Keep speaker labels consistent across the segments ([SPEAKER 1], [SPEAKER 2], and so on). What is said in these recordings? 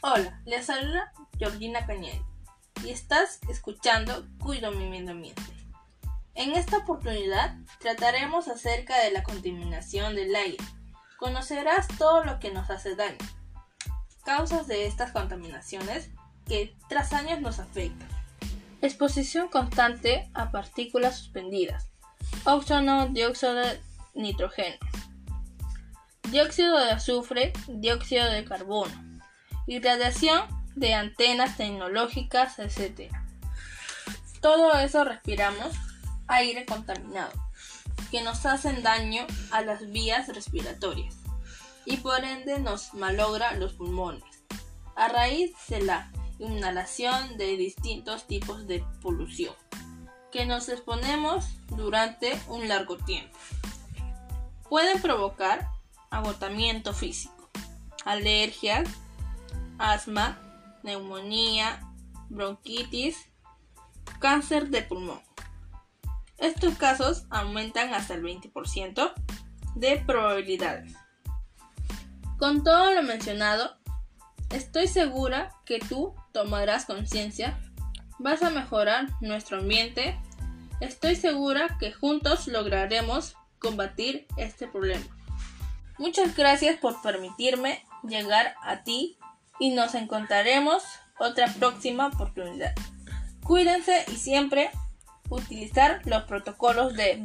[SPEAKER 1] Hola, les saluda Georgina Cañel y estás escuchando Cuido mi medio ambiente. En esta oportunidad trataremos acerca de la contaminación del aire. Conocerás todo lo que nos hace daño, causas de estas contaminaciones que tras años nos afectan. Exposición constante a partículas suspendidas, óxido, dióxido de nitrógeno, dióxido de azufre, dióxido de carbono, irradiación de antenas tecnológicas, etc. Todo eso respiramos aire contaminado, que nos hacen daño a las vías respiratorias y por ende nos malogra los pulmones, a raíz de la inhalación de distintos tipos de polución que nos exponemos durante un largo tiempo. Pueden provocar agotamiento físico, alergias, asma, neumonía, bronquitis, cáncer de pulmón. Estos casos aumentan hasta el 20% de probabilidades. Con todo lo mencionado, estoy segura que tú tomarás conciencia, vas a mejorar nuestro ambiente, estoy segura que juntos lograremos combatir este problema. Muchas gracias por permitirme llegar a ti y nos encontraremos otra próxima oportunidad. Cuídense y siempre utilizar los protocolos de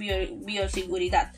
[SPEAKER 1] bioseguridad.